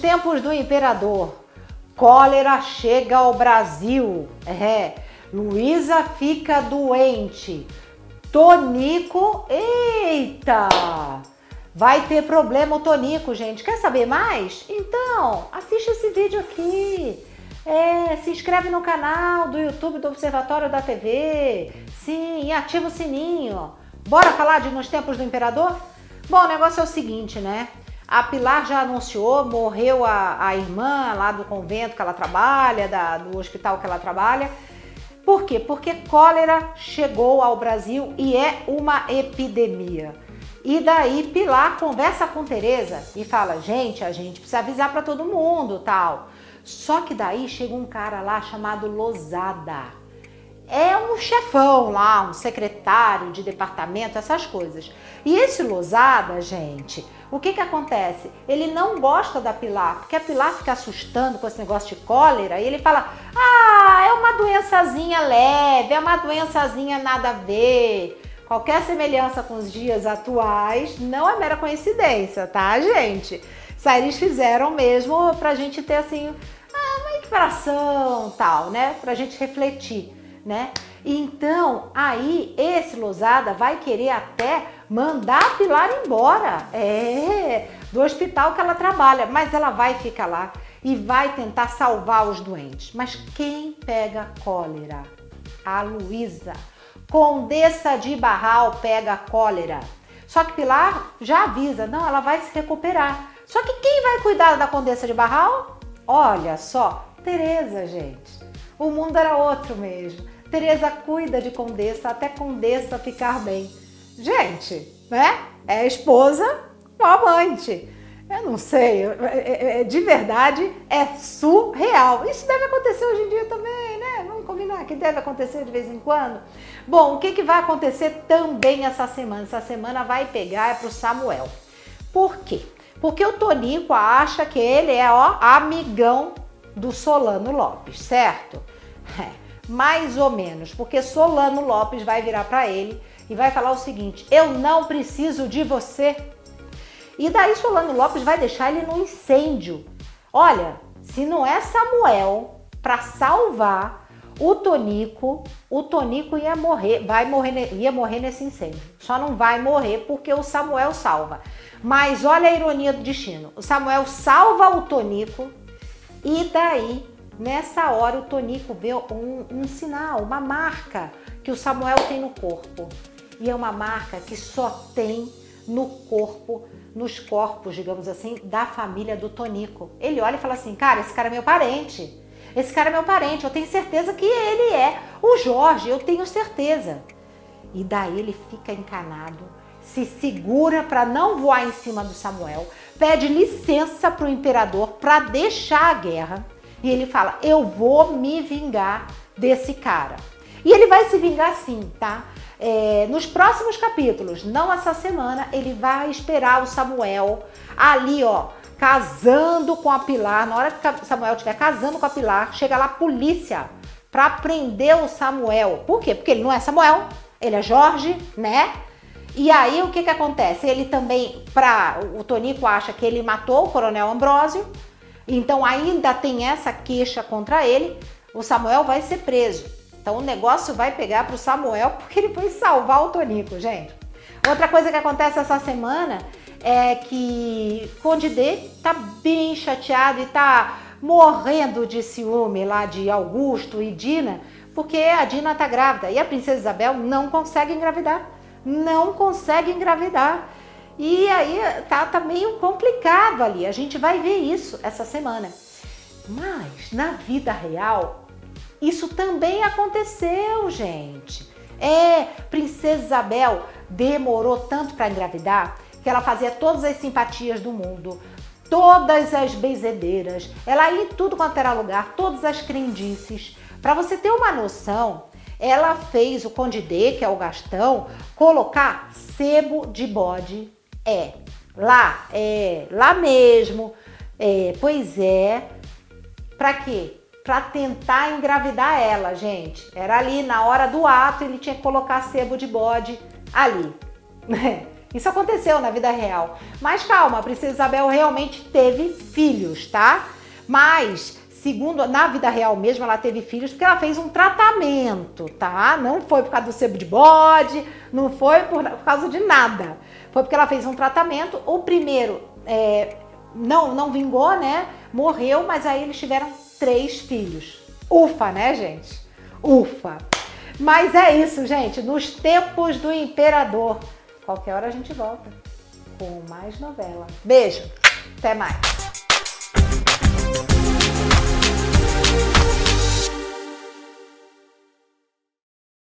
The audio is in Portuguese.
tempos do imperador, cólera chega ao Brasil. É, Luísa fica doente. Tonico, eita! Vai ter problema o Tonico, gente. Quer saber mais? Então, assiste esse vídeo aqui. É, se inscreve no canal do YouTube do Observatório da TV. Sim, e ativa o sininho. Bora falar de Nos Tempos do Imperador? Bom, o negócio é o seguinte, né? A Pilar já anunciou, morreu a, a irmã lá do convento que ela trabalha, da, do hospital que ela trabalha. Por quê? Porque cólera chegou ao Brasil e é uma epidemia. E daí Pilar conversa com Teresa e fala: "Gente, a gente precisa avisar para todo mundo, tal". Só que daí chega um cara lá chamado Losada. É um chefão lá, um secretário de departamento, essas coisas. E esse Losada, gente, o que que acontece? Ele não gosta da Pilar, porque a Pilar fica assustando com esse negócio de cólera e ele fala: "Ah, é uma doençazinha leve, é uma doençazinha nada a ver". Qualquer semelhança com os dias atuais não é mera coincidência, tá, gente? Eles fizeram mesmo pra gente ter assim uma equiparação tal, né? Pra gente refletir, né? Então, aí esse Losada vai querer até mandar a Pilar embora, é, do hospital que ela trabalha, mas ela vai ficar lá e vai tentar salvar os doentes. Mas quem pega cólera? A Luísa. Condessa de Barral pega cólera. Só que Pilar já avisa, não, ela vai se recuperar. Só que quem vai cuidar da Condessa de Barral? Olha só, Teresa, gente. O mundo era outro mesmo. Teresa cuida de Condessa até Condessa ficar bem. Gente, né? É esposa ou amante. Eu não sei, é, é, é, de verdade é surreal. Isso deve acontecer hoje em dia também, né? Vamos combinar que deve acontecer de vez em quando. Bom, o que, que vai acontecer também essa semana? Essa semana vai pegar é pro Samuel. Por quê? Porque o Tonico acha que ele é, ó, amigão do Solano Lopes, certo? É, mais ou menos, porque Solano Lopes vai virar para ele e vai falar o seguinte: eu não preciso de você. E daí Solano Lopes vai deixar ele no incêndio. Olha, se não é Samuel para salvar o Tonico, o Tonico ia morrer, vai morrer, ia morrer nesse incêndio. Só não vai morrer porque o Samuel salva. Mas olha a ironia do destino. O Samuel salva o Tonico e daí, nessa hora, o Tonico vê um, um sinal, uma marca que o Samuel tem no corpo. E é uma marca que só tem no corpo, nos corpos, digamos assim, da família do Tonico. Ele olha e fala assim: cara, esse cara é meu parente. Esse cara é meu parente, eu tenho certeza que ele é o Jorge, eu tenho certeza. E daí ele fica encanado, se segura para não voar em cima do Samuel, pede licença para o imperador para deixar a guerra e ele fala: Eu vou me vingar desse cara. E ele vai se vingar sim, tá? É, nos próximos capítulos, não essa semana, ele vai esperar o Samuel ali, ó, casando com a Pilar, na hora que Samuel estiver casando com a Pilar, chega lá a polícia para prender o Samuel. Por quê? Porque ele não é Samuel, ele é Jorge, né? E aí o que que acontece? Ele também, para o Tonico acha que ele matou o Coronel Ambrósio, então ainda tem essa queixa contra ele. O Samuel vai ser preso. Então o negócio vai pegar para o Samuel porque ele foi salvar o Tonico, gente. Outra coisa que acontece essa semana é que Conde D tá bem chateado e tá morrendo de ciúme lá de Augusto e Dina, porque a Dina tá grávida e a princesa Isabel não consegue engravidar. Não consegue engravidar. E aí tá, tá meio complicado ali. A gente vai ver isso essa semana. Mas na vida real, isso também aconteceu, gente. É, princesa Isabel demorou tanto para engravidar que ela fazia todas as simpatias do mundo, todas as benzedeiras, ela ia em tudo quanto era lugar, todas as crendices. Para você ter uma noção, ela fez o Conde D, que é o Gastão, colocar sebo de bode. É, lá, é, lá mesmo. É, pois é. Para quê? Para tentar engravidar ela, gente. Era ali na hora do ato, ele tinha que colocar sebo de bode ali. Isso aconteceu na vida real. Mas calma, a princesa Isabel realmente teve filhos, tá? Mas segundo na vida real mesmo, ela teve filhos porque ela fez um tratamento, tá? Não foi por causa do sebo de bode, não foi por, por causa de nada. Foi porque ela fez um tratamento. O primeiro é, não, não vingou, né? Morreu, mas aí eles tiveram três filhos. Ufa, né, gente? Ufa. Mas é isso, gente. Nos tempos do imperador. Qualquer hora a gente volta com mais novela. Beijo. Até mais.